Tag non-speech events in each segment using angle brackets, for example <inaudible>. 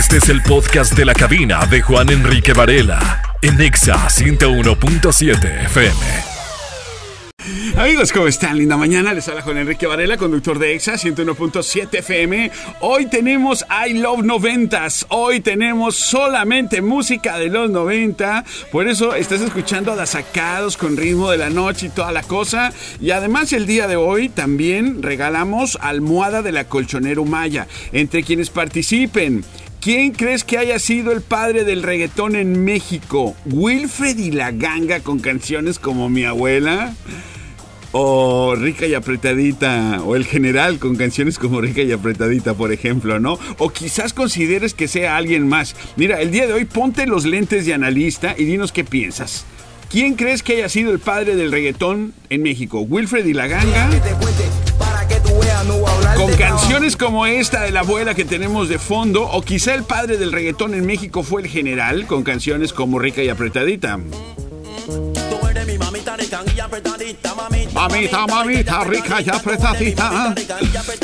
Este es el podcast de la cabina de Juan Enrique Varela en Nexa 101.7 FM. Amigos, ¿cómo están? Linda mañana, les habla Juan Enrique Varela, conductor de EXA 101.7 FM. Hoy tenemos I Love 90s, hoy tenemos solamente música de los 90, por eso estás escuchando a sacados con ritmo de la noche y toda la cosa. Y además el día de hoy también regalamos almohada de la colchonero Maya, entre quienes participen. ¿Quién crees que haya sido el padre del reggaetón en México? ¿Wilfred y la ganga con canciones como Mi abuela? o rica y apretadita, o el general con canciones como rica y apretadita, por ejemplo, ¿no? O quizás consideres que sea alguien más. Mira, el día de hoy ponte los lentes de analista y dinos qué piensas. ¿Quién crees que haya sido el padre del reggaetón en México? ¿Wilfred y la ganga? Con canciones como esta de la abuela que tenemos de fondo, o quizá el padre del reggaetón en México fue el general, con canciones como rica y apretadita. Mamita, mamita, rica y apretadita.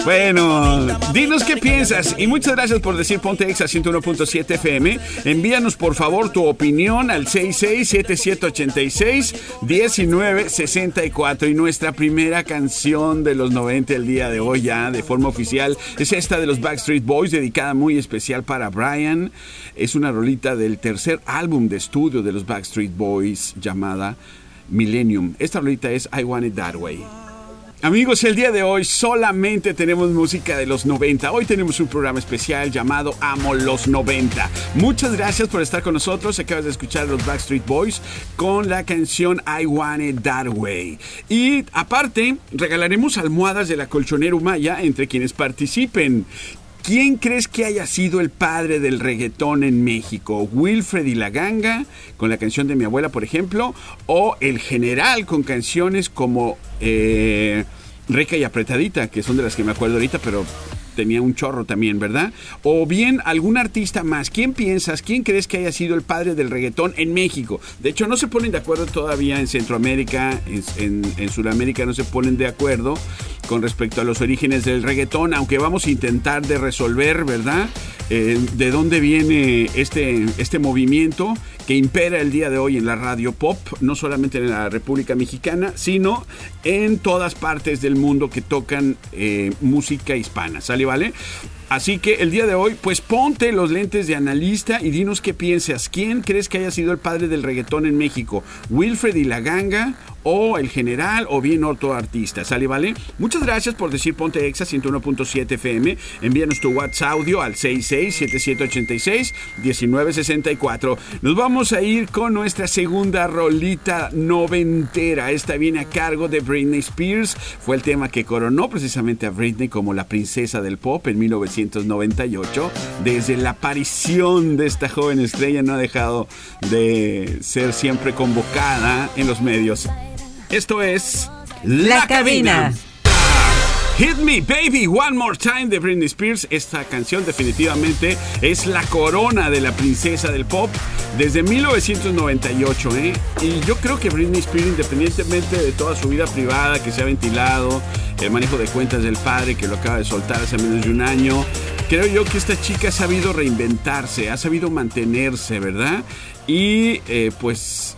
Bueno, dinos qué piensas. Y muchas gracias por decir Ponte Exa 101.7 FM. Envíanos por favor tu opinión al 6677861964. Y nuestra primera canción de los 90 el día de hoy ya de forma oficial es esta de los Backstreet Boys, dedicada muy especial para Brian. Es una rolita del tercer álbum de estudio de los Backstreet Boys llamada Millennium. Esta rolita es I Want It That Way. Amigos, el día de hoy solamente tenemos música de los 90. Hoy tenemos un programa especial llamado Amo los 90. Muchas gracias por estar con nosotros. Acabas de escuchar los Backstreet Boys con la canción I Want It That Way. Y aparte, regalaremos almohadas de la colchonera Maya entre quienes participen. ¿Quién crees que haya sido el padre del reggaetón en México? ¿Wilfred y la Ganga, con la canción de mi abuela, por ejemplo? ¿O el general con canciones como eh, Rica y Apretadita, que son de las que me acuerdo ahorita, pero tenía un chorro también, ¿verdad? O bien algún artista más. ¿Quién piensas, quién crees que haya sido el padre del reggaetón en México? De hecho, no se ponen de acuerdo todavía en Centroamérica, en, Sudamérica no se ponen de acuerdo con respecto a los orígenes del reggaetón, aunque vamos a intentar de resolver, ¿verdad? Eh, de dónde viene este, este movimiento que impera el día de hoy en la radio pop, no solamente en la República Mexicana, sino en todas partes del mundo que tocan eh, música hispana. ¿Sale, vale? Así que el día de hoy, pues ponte los lentes de analista y dinos qué piensas. ¿Quién crees que haya sido el padre del reggaetón en México? ¿Wilfred y la ganga? ¿O el general? ¿O bien otro artista? ¿Sale, vale? Muchas gracias por decir Ponte Exa 101.7 FM. Envíanos tu WhatsApp audio al 667786-1964. Nos vamos a ir con nuestra segunda rolita noventera. Esta viene a cargo de Britney Spears. Fue el tema que coronó precisamente a Britney como la princesa del pop en 19 1998. Desde la aparición de esta joven estrella no ha dejado de ser siempre convocada en los medios. Esto es La, cabina. Hit Me Baby One More Time de Britney Spears. Esta canción definitivamente es la corona de la princesa del pop desde 1998. ¿eh? Y yo creo que Britney Spears, independientemente de toda su vida privada que se ha ventilado, el manejo de cuentas del padre que lo acaba de soltar hace menos de un año, creo yo que esta chica ha sabido reinventarse, ha sabido mantenerse, ¿verdad? Y eh, pues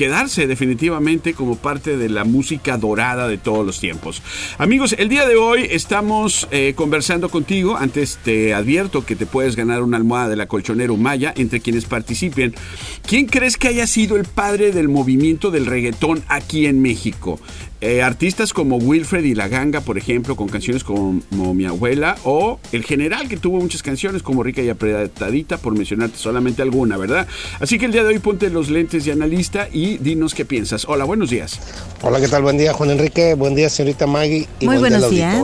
quedarse definitivamente como parte de la música dorada de todos los tiempos. Amigos, el día de hoy estamos eh, conversando contigo. Antes te advierto que te puedes ganar una almohada de la colchonera Maya entre quienes participen. ¿Quién crees que haya sido el padre del movimiento del reggaetón aquí en México? Eh, artistas como Wilfred y La Ganga, por ejemplo, con canciones como, Mi Abuela, o El General, que tuvo muchas canciones como Rica y Apretadita, por mencionarte solamente alguna, ¿verdad? Así que el día de hoy ponte los lentes de analista y dinos qué piensas. Hola, buenos días. Hola, ¿qué tal? Buen día, Juan Enrique. Buen día, señorita Maggie. Y Muy buenos días.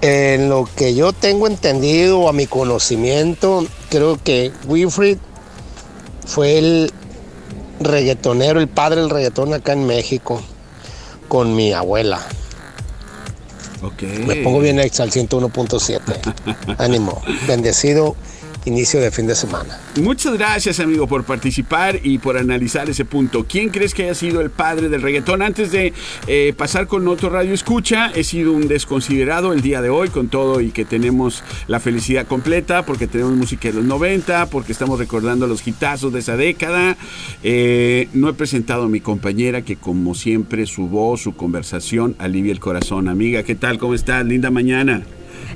En lo que yo tengo entendido, a mi conocimiento, creo que Wilfred fue el reggaetonero, el padre del reggaetón acá en México, con mi abuela. Okay. Me pongo bien ex al 101.7. <laughs> Ánimo. Bendecido inicio de fin de semana. Muchas gracias, amigo, por participar y por analizar ese punto. ¿Quién crees que haya sido el padre del reggaetón? Antes de eh, pasar con otro radio escucha, he sido un desconsiderado el día de hoy con todo y que tenemos la felicidad completa porque tenemos música de los 90, porque estamos recordando los hitazos de esa década. Eh, no he presentado a mi compañera que como siempre su voz, su conversación alivia el corazón. Amiga, ¿qué tal? ¿Cómo estás? Linda mañana.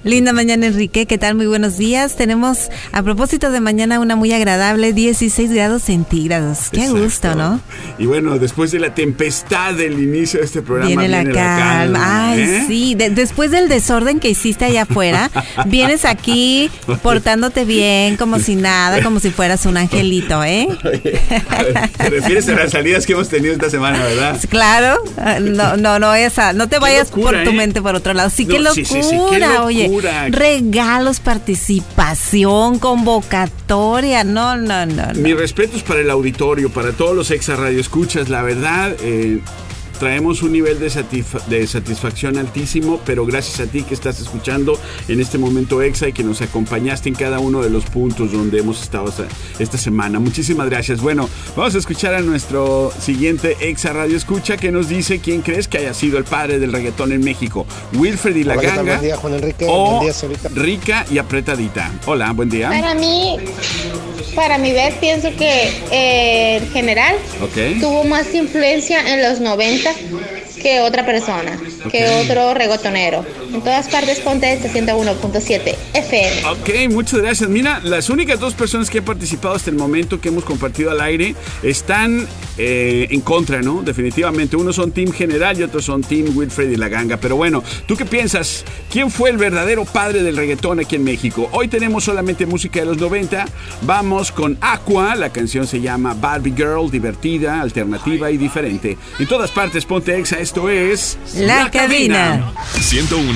Linda mañana, Enrique. ¿Qué tal? Muy buenos días. Tenemos, a propósito de mañana, una muy agradable 16 grados centígrados. Qué gusto, ¿no? Y bueno, después de la tempestad del inicio de este programa, viene, la, calma. Ay, ¿eh? sí. después del desorden que hiciste allá afuera, <laughs> vienes aquí portándote bien, como si nada, como si fueras un angelito, ¿eh? te refieres a las salidas que hemos tenido esta semana, ¿verdad? Claro. Ah, no, no, no, esa, no te vayas por tu ¿eh? mente por otro lado. Sí, qué locura, sí, sí, qué locura. oye regalos, participación, convocatoria. No, no, no. no. Mi respeto es para el auditorio, para todos los ex radio escuchas. La verdad, eh, traemos un nivel de, de, satisfacción altísimo, pero gracias a ti que estás escuchando en este momento EXA y que nos acompañaste en cada uno de los puntos donde hemos estado esta semana. Muchísimas gracias. Bueno, vamos a escuchar a nuestro siguiente EXA Radio Escucha que nos dice quién crees que haya sido el padre del reggaetón en México. Wilfred y la Ganga. Buen día, Juan Enrique. O Rica y Apretadita. Hola, buen día. Para mí, para mi ver, pienso que eh, el general tuvo más influencia en los 90 que otra persona, que otro regotonero. En todas partes ponte 101.7 FM. Ok, muchas gracias. Mira, las únicas dos personas que han participado hasta el momento que hemos compartido al aire están eh, en contra, ¿no? Definitivamente. Unos son Team General y otros son Team Wilfred y la Ganga. Pero bueno, ¿tú qué piensas? ¿Quién fue el verdadero padre del reggaetón aquí en México? Hoy tenemos solamente música de los 90. Vamos con Aqua. La canción se llama Barbie Girl, divertida, alternativa y diferente. En todas partes, ponte exa. Esto es. La, cabina.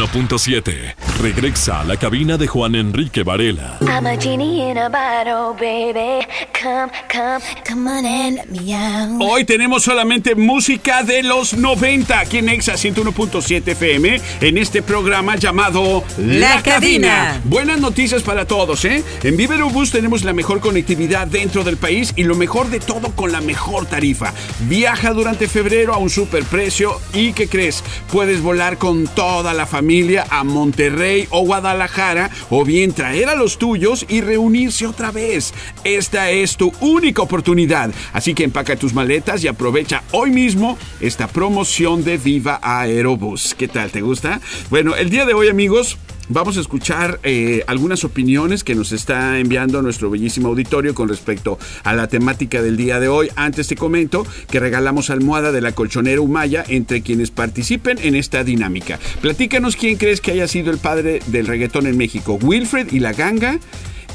101.7. Regresa a la cabina de Juan Enrique Varela. I'm a genie in a bottle, baby. Come, come, come on and let me out. Hoy tenemos solamente música de los 90 aquí en Exa 101.7 FM en este programa llamado La, Cabina. Buenas noticias para todos, ¿eh? En Viverobus tenemos la mejor conectividad dentro del país y lo mejor de todo con la mejor tarifa. Viaja durante febrero a un superprecio y ¿qué crees? Puedes volar con toda la familia a Monterrey o Guadalajara o bien traer a los tuyos y reunirse otra vez. Esta es tu única oportunidad, así que empaca tus maletas y aprovecha hoy mismo esta promoción de Viva Aerobus. ¿Qué tal? ¿Te gusta? Bueno, el día de hoy, amigos, Vamos a escuchar eh, algunas opiniones que nos está enviando nuestro bellísimo auditorio con respecto a la temática del día de hoy. Antes te comento que regalamos almohada de la colchonera Humaya entre quienes participen en esta dinámica. Platícanos quién crees que haya sido el padre del reggaetón en México, Wilfred y la ganga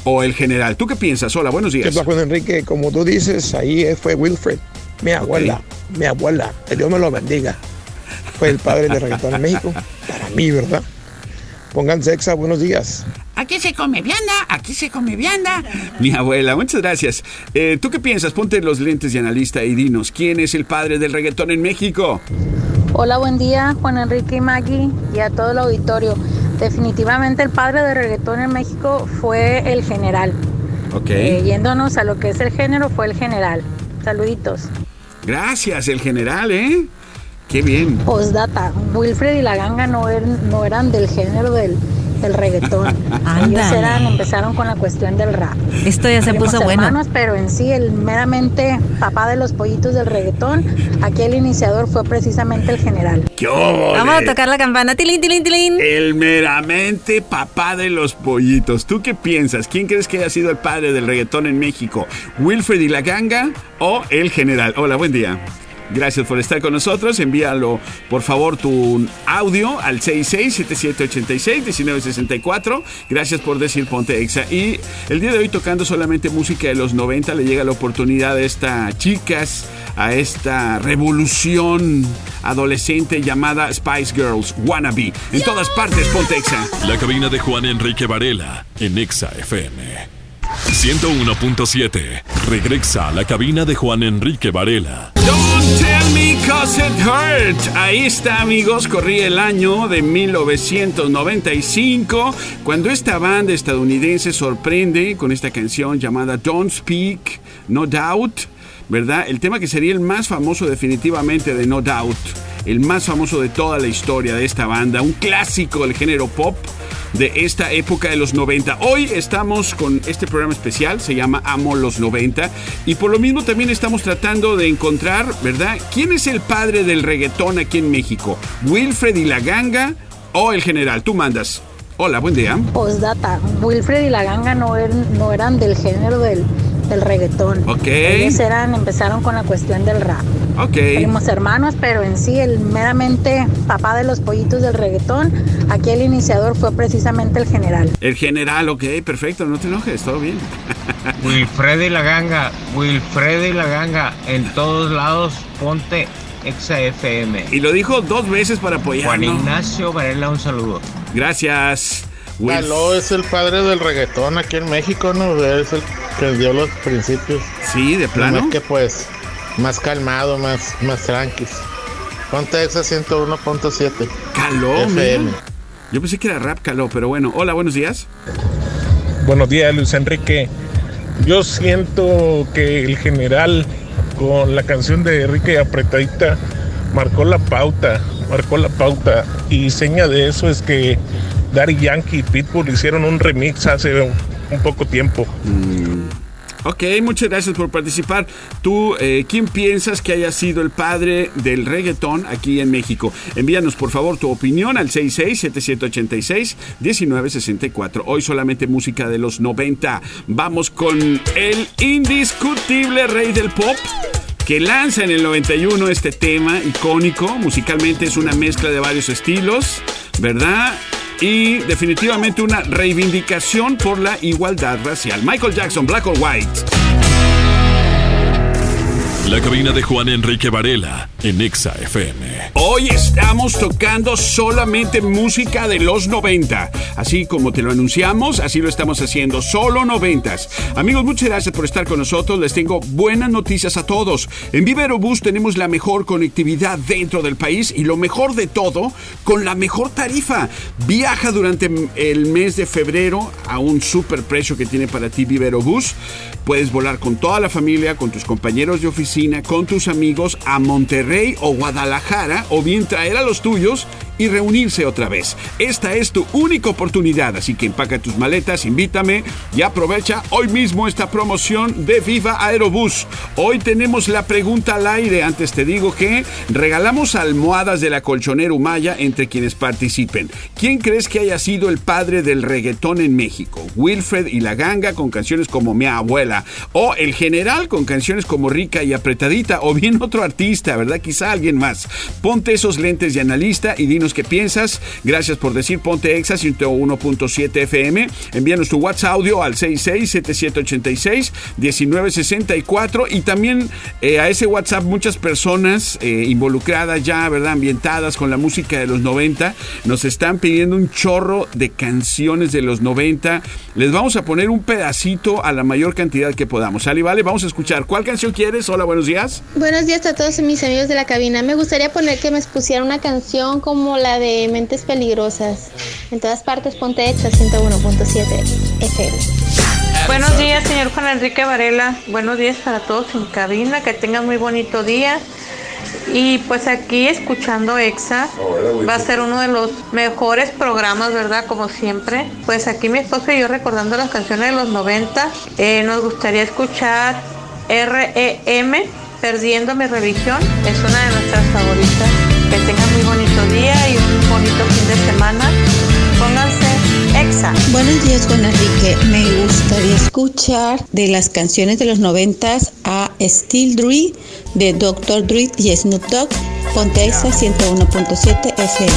o el general. ¿Tú qué piensas? Hola, buenos días. ¿Qué Juan Enrique? Como tú dices, ahí fue Wilfred, mi abuela, mi abuela, que Dios me lo bendiga. Fue el padre de reggaetón en México, para mí, ¿verdad? Pónganse exa, buenos días. Aquí se come vianda, aquí se come vianda. Mi abuela, muchas gracias. Eh, ¿Tú qué piensas? Ponte los lentes de analista y dinos, ¿quién es el padre del reggaetón en México? Hola, buen día, Juan Enrique y Maggie y a todo el auditorio. Definitivamente el padre de reggaetón en México fue el general. Ok. Eh, yéndonos a lo que es el género, fue el general. Saluditos. Gracias, el general, ¿eh? Qué bien. Postdata, Wilfred y la ganga no, no eran del género del, el reggaetón. <laughs> Ellos eran, empezaron con la cuestión del rap. Esto ya se puso hermanos, bueno. Pero en sí, el meramente papá de los pollitos del reggaetón, aquí el iniciador fue precisamente el general. ¿Qué Vamos a tocar la campana. Tilín, tilín, tilín. El meramente papá de los pollitos. ¿Tú qué piensas? ¿Quién crees que haya sido el padre del reggaetón en México? ¿Wilfred y la ganga o el general? Hola, buen día. Gracias por estar con nosotros. Envíalo, por favor, tu audio al 6677861964. Gracias por decir Ponte Exa. Y el día de hoy tocando solamente música de los 90 le llega la oportunidad a esta chicas, a esta revolución adolescente llamada Spice Girls Wannabe. En todas partes Ponte Exa. La cabina de Juan Enrique Varela en Exa FM. 101.7. Regresa a la cabina de Juan Enrique Varela. Don't tell me Because It Hurt. Ahí está, amigos. Corría el año de 1995 cuando esta banda estadounidense sorprende con esta canción llamada Don't Speak, No Doubt, ¿verdad? El tema que sería el más famoso definitivamente de No Doubt. El más famoso de toda la historia de esta banda. Un clásico del género pop de esta época de los 90. Hoy estamos con este programa especial, se llama Amo los 90, y por lo mismo también estamos tratando de encontrar, ¿verdad? ¿Quién es el padre del reggaetón aquí en México? ¿Wilfred y la ganga o el general? Tú mandas. Hola, buen día. Postdata, Wilfred y la ganga no eran, no eran del género del, del reggaetón. Ok. Ellos eran, empezaron con la cuestión del rap. Ok. Primos hermanos, pero en sí el meramente papá de los pollitos del reggaetón, aquí el iniciador fue precisamente el general. El general, ok, perfecto, no te enojes, todo bien. <laughs> Wilfred y la ganga, Wilfred y la ganga, en todos lados ponte Exa FM. Y lo dijo dos veces para apoyarnos. Juan Ignacio Varela, un saludo. Gracias. Wilf- Caló es el padre del reggaetón aquí en México, ¿no? Es el que dio los principios. Sí, de plano. Más que pues, más calmado, más, más tranquis. Ponte Exa 101.7. Caló, FM. mira. Yo pensé que era rap caló, pero bueno. Hola, buenos días. Buenos días, Luis Enrique. Yo siento que el general con la canción de Enrique Apretadita marcó la pauta, marcó la pauta. Y seña de eso es que Daddy Yankee y Pitbull hicieron un remix hace un, poco tiempo. Ok, muchas gracias por participar. Tú, eh, ¿quién piensas que haya sido el padre del reggaetón aquí en México? Envíanos por favor tu opinión al 66-786-1964. Hoy solamente música de los 90. Vamos con el indiscutible rey del pop. Que lanza en el 91 este tema icónico. Musicalmente es una mezcla de varios estilos, ¿verdad? y definitivamente una reivindicación por la igualdad racial. Michael Jackson, Black or White. La cabina de Juan Enrique Varela en Exa FM. Hoy estamos tocando solamente música de los 90. Así como te lo anunciamos, así lo estamos haciendo, solo 90. Amigos, muchas gracias por estar con nosotros. Les tengo buenas noticias a todos. En Viva Aerobús tenemos la mejor conectividad dentro del país y lo mejor de todo, con la mejor tarifa. Viaja durante el mes de febrero a un super precio que tiene para ti Viva Aerobús. Puedes volar con toda la familia, con tus compañeros de oficina, con tus amigos a Monterrey o Guadalajara o bien traer a los tuyos y reunirse otra vez. Esta es tu única oportunidad, así que empaca tus maletas, invítame y aprovecha hoy mismo esta promoción de Viva Aerobús. Hoy tenemos la pregunta al aire. Antes te digo que regalamos almohadas de la colchonera Humaya entre quienes participen. ¿Quién crees que haya sido el padre del reggaetón en México? Wilfred y la ganga con canciones como Mi abuela o El general con canciones como Rica y apretadita o bien otro artista, ¿verdad? Quizá alguien más. Ponte esos lentes de analista y dinos qué piensas. Gracias por decir Ponte Exa 101.7 FM. Envíanos tu WhatsApp audio al 66-7786-1964 y también eh, a ese WhatsApp muchas personas eh, involucradas ya, ¿verdad? Ambientadas con la música de los 90 nos están pidiendo un chorro de canciones de los 90. Les vamos a poner un pedacito a la mayor cantidad que podamos. ¿Sale? Vale, vamos a escuchar. ¿Cuál canción quieres? Hola, buenos días. Buenos días a todos mis amigos de la cabina. Me gustaría poner que me pusieran una canción como la de Mentes Peligrosas. En todas partes ponte Exa 101.7 FM. Buenos días, señor Juan Enrique Varela. Buenos días para todos en cabina. Que tengan muy bonito día. Y pues aquí escuchando EXA va a ser uno de los mejores programas, ¿verdad? Como siempre. Pues aquí mi esposo y yo recordando las canciones de los 90. eh, nos gustaría escuchar REM, Perdiendo mi religión. Es una de nuestras favoritas. Bonito día y un bonito fin de semana. Pónganse EXA. Buenos días, Juan Enrique. Me gustaría escuchar de las canciones de los noventas a Still Dre de Dr. Dre y Snoop Dogg. Ponte Exa 101.7 FM.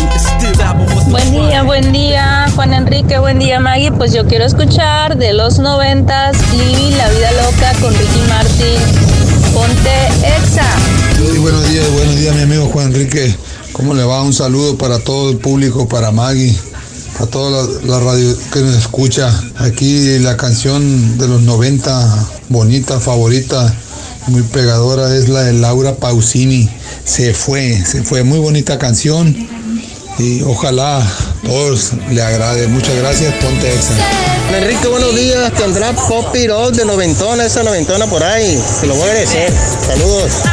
Buen día, buen día, Juan Enrique, buen día, Maggie. Pues yo quiero escuchar de los noventas Living la vida loca con Ricky Martin. Ponte Exa. Sí, buenos días, buenos días, mi amigo Juan Enrique. ¿Cómo le va? Un saludo para todo el público, para Maggie, a toda la, radio que nos escucha. Aquí la canción de los 90, bonita, favorita, muy pegadora, es la de Laura Pausini. Se fue, se fue. Muy bonita canción y ojalá todos le agrade. Muchas gracias, ponte exa. Enrique, buenos días. Tendrá Pop It de noventona, esa noventona por ahí. Se lo voy a agradecer. Saludos.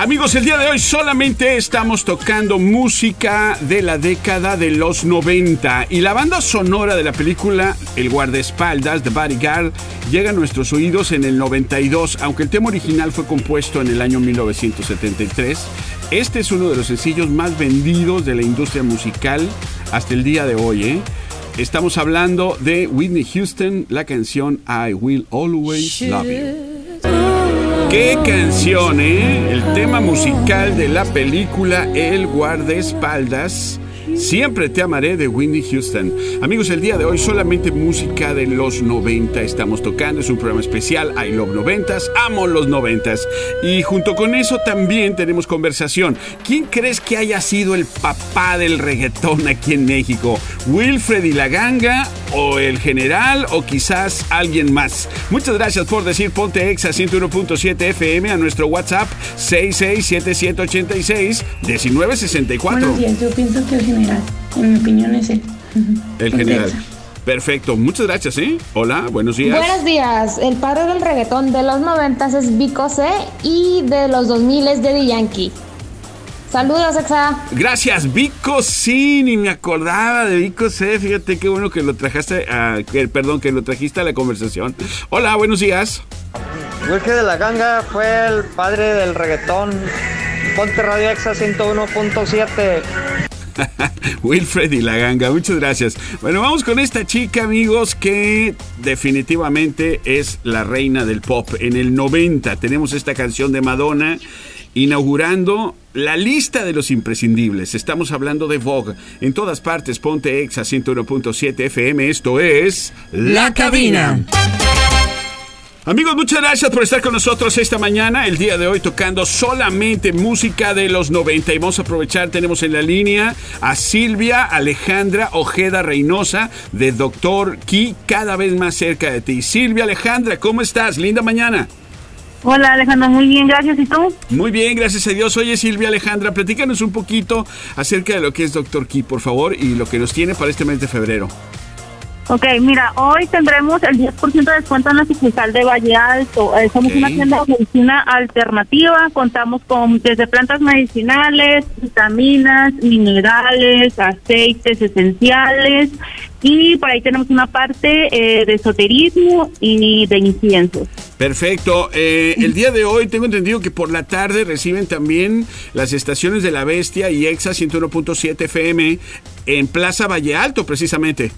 Amigos, el día de hoy solamente estamos tocando música de la década de los 90 y la banda sonora de la película El guardaespaldas de Bodyguard llega a nuestros oídos en el 92, aunque el tema original fue compuesto en el año 1973. Este es uno de los sencillos más vendidos de la industria musical hasta el día de hoy. ¿eh? Estamos hablando de Whitney Houston, la canción I Will Always Love You. ¡Qué canción, eh! El tema musical de la película El guardaespaldas Siempre te amaré de Whitney Houston. Amigos, el día de hoy solamente música de los 90 estamos tocando. Es un programa especial. I love 90 amo los 90 Y junto con eso también tenemos conversación. ¿Quién crees que haya sido el papá del reggaetón aquí en México? ¿Wilfred y la ganga? ¿O el general? ¿O quizás alguien más? Muchas gracias por decir Ponte Exa 101.7 FM a nuestro WhatsApp 667786 1964. Buenos días, yo pienso que general en mi opinión es él. El general. Perfecto, muchas gracias, ¿eh? Hola, buenos días. Buenos días. El padre del reggaetón de los noventas es Vico C y de los 2000 es Daddy Yankee. Saludos, Exa. Gracias, Vico sí, ni me acordaba de Vico C. Fíjate qué bueno que lo trajaste, a, perdón, que lo trajiste a la conversación. Hola, buenos días. Wilke de la Ganga fue el padre del reggaetón. Ponte Radio Exa 101.7. <laughs> Wilfred y la ganga, muchas gracias. Bueno, vamos con esta chica, amigos, que definitivamente es la reina del pop. En el 90 tenemos esta canción de Madonna inaugurando la lista de los imprescindibles. Estamos hablando de Vogue. En todas partes, ponte exa 101.7 FM. Esto es La Cabina. Amigos, muchas gracias por estar con nosotros esta mañana, el día de hoy tocando solamente música de los 90 y vamos a aprovechar, tenemos en la línea a Silvia Alejandra Ojeda Reynosa de Doctor Key, cada vez más cerca de ti. Silvia Alejandra, ¿cómo estás? Linda mañana. Hola Alejandra, muy bien, gracias. ¿Y tú? Muy bien, gracias a Dios. Oye Silvia Alejandra, platícanos un poquito acerca de lo que es Doctor Key, por favor, y lo que nos tiene para este mes de febrero. Ok, mira, hoy tendremos el 10% de descuento en la sucursal de Valle Alto. Eh, somos una tienda de medicina alternativa, contamos con desde plantas medicinales, vitaminas, minerales, aceites esenciales y por ahí tenemos una parte eh, de esoterismo y de inciensos. Perfecto. Eh, el día de hoy tengo entendido que por la tarde reciben también las estaciones de La Bestia y EXA 101.7 FM en Plaza Valle Alto, precisamente.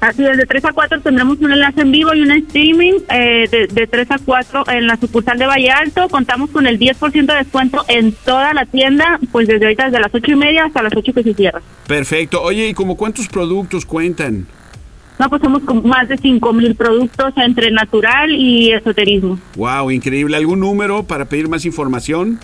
Así es, de 3 a 4 tendremos un enlace en vivo y un streaming eh, de, de, 3 a 4 en la sucursal de Valle Alto. Contamos con el 10% de descuento en toda la tienda, pues desde ahorita desde las 8 y media hasta las 8 que se cierra. Perfecto. Oye, ¿y como cuántos productos cuentan? No, pues somos con más de 5 mil productos entre natural y esoterismo. Wow, increíble. ¿Algún número para pedir más información?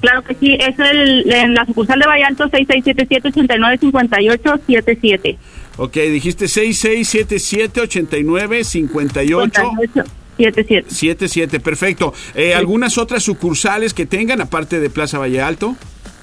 Claro que sí, es el, en la sucursal de Vallalto 6677-895877. Ok, dijiste 6677-8958. 77. 77, perfecto. Eh, ¿Algunas otras sucursales que tengan aparte de Plaza Valle Alto?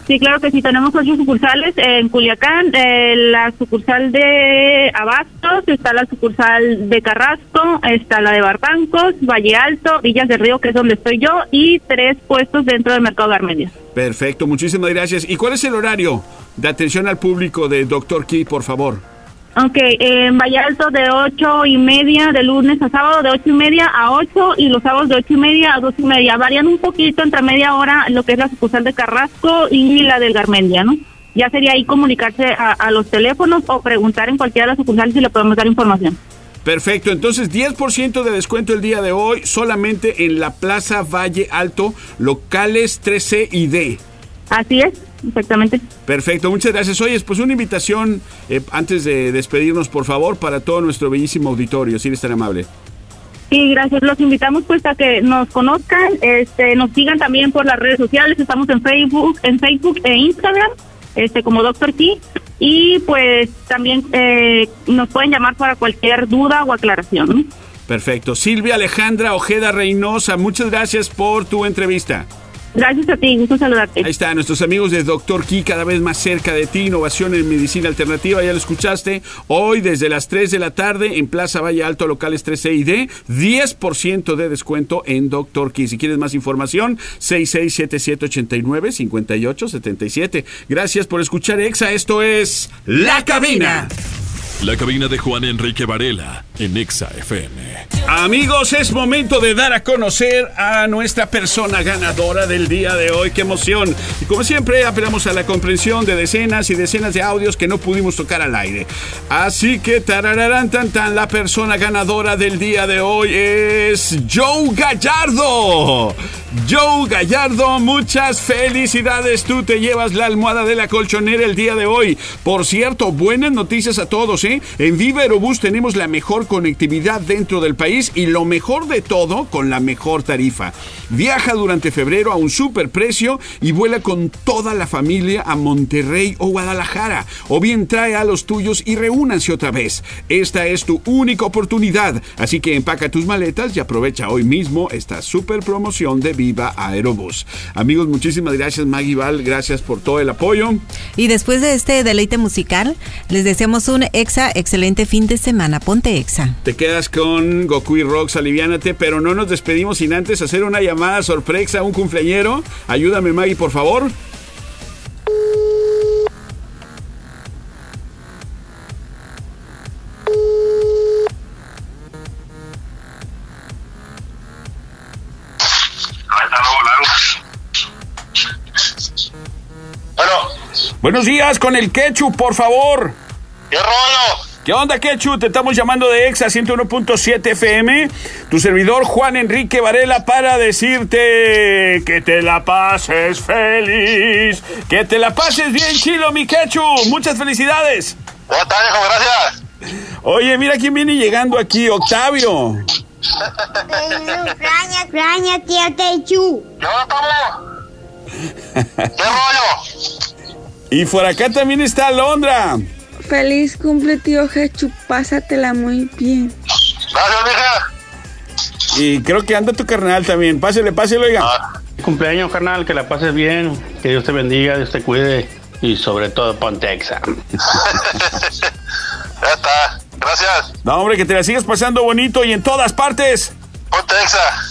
Sí, claro que sí, tenemos ocho sucursales en Culiacán, eh, la sucursal de Abastos, está la sucursal de Carrasco, está la de Barbancos, Valle Alto, Villas del Río, que es donde estoy yo, y tres puestos dentro del Mercado de Armenia. Perfecto, muchísimas gracias. ¿Y cuál es el horario de atención al público de Doctor Key, por favor? Ok, en Valle Alto de ocho y media, de lunes a sábado de ocho y media a ocho y los sábados de ocho y media a dos y media. Varían un poquito entre media hora lo que es la sucursal de Carrasco y la del Garmendia, ¿no? Ya sería ahí comunicarse a, los teléfonos o preguntar en cualquiera de las sucursales si le podemos dar información. Perfecto, entonces 10% de descuento el día de hoy solamente en la Plaza Valle Alto, locales 13 y D. Así es exactamente. Perfecto, muchas gracias. Oye, pues una invitación eh, antes de despedirnos, por favor, para todo nuestro bellísimo auditorio, si eres tan amable. Sí, gracias. Los invitamos pues a que nos conozcan, este, nos sigan también por las redes sociales. Estamos en Facebook, en Facebook e Instagram, este, como Doctor T. Y pues también eh, nos pueden llamar para cualquier duda o aclaración. Perfecto. Silvia Alejandra Ojeda Reynosa, muchas gracias por tu entrevista. Gracias a ti, gusto saludarte. Ahí está, nuestros amigos de Doctor Key cada vez más cerca de ti, innovación en medicina alternativa, ya lo escuchaste. Hoy desde las 3 de la tarde en Plaza Valle Alto, locales 13 y D, 10% de descuento en Doctor Key. Si quieres más información, 6677895877. Gracias por escuchar EXA, esto es La Cabina. La cabina de Juan Enrique Varela en Exa FM. Amigos, es momento de dar a conocer a nuestra persona ganadora del día de hoy. ¡Qué emoción! Y como siempre, apelamos a la comprensión de decenas y decenas de audios que no pudimos tocar al aire. Así que, tarararán tan tan, la persona ganadora del día de hoy es Joe Gallardo. Joe Gallardo, muchas felicidades. Tú te llevas la almohada de la colchonera el día de hoy. Por cierto, buenas noticias a todos, ¿eh? En Viva Aerobús tenemos la mejor conectividad dentro del país y lo mejor de todo con la mejor tarifa. Viaja durante febrero a un super precio y vuela con toda la familia a Monterrey o Guadalajara. O bien trae a los tuyos y reúnanse otra vez. Esta es tu única oportunidad. Así que empaca tus maletas y aprovecha hoy mismo esta super promoción de Viva Aerobús. Amigos, muchísimas gracias Maggie Val, gracias por todo el apoyo. Y después de este deleite musical, les deseamos un exa excelente fin de semana. Ponte exa. Te quedas con Goku y Rox, aliviánate, pero no nos despedimos sin antes hacer una llamada sorpresa a un cumpleañero. Ayúdame Maggie, por favor. Buenos días con el ketchup, por favor. ¿Qué rollo? ¿Qué onda, Ketchup? Te estamos llamando de EXA 101.7 FM. Tu servidor Juan Enrique Varela para decirte que te la pases feliz. Que te la pases bien, chilo, mi Ketchup. Muchas felicidades. ¿Cómo estás, viejo? Gracias. Oye, mira quién viene llegando aquí, Octavio. Extraña, extraña, tía Ketchup. ¿Qué onda, ¿Qué rollo? Y por acá también está Alondra. Feliz cumple, tío Hechu. Pásatela muy bien. Gracias, mija. Y creo que anda tu carnal también. Pásele, pásele, oiga. Ah. Cumpleaños, carnal. Que la pases bien. Que Dios te bendiga, Dios te cuide. Y sobre todo, ponte exa. <laughs> ya está. Gracias. No, hombre, que te la sigas pasando bonito y en todas partes. Ponte exa.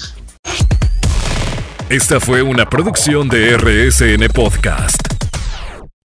Esta fue una producción de RSN Podcast.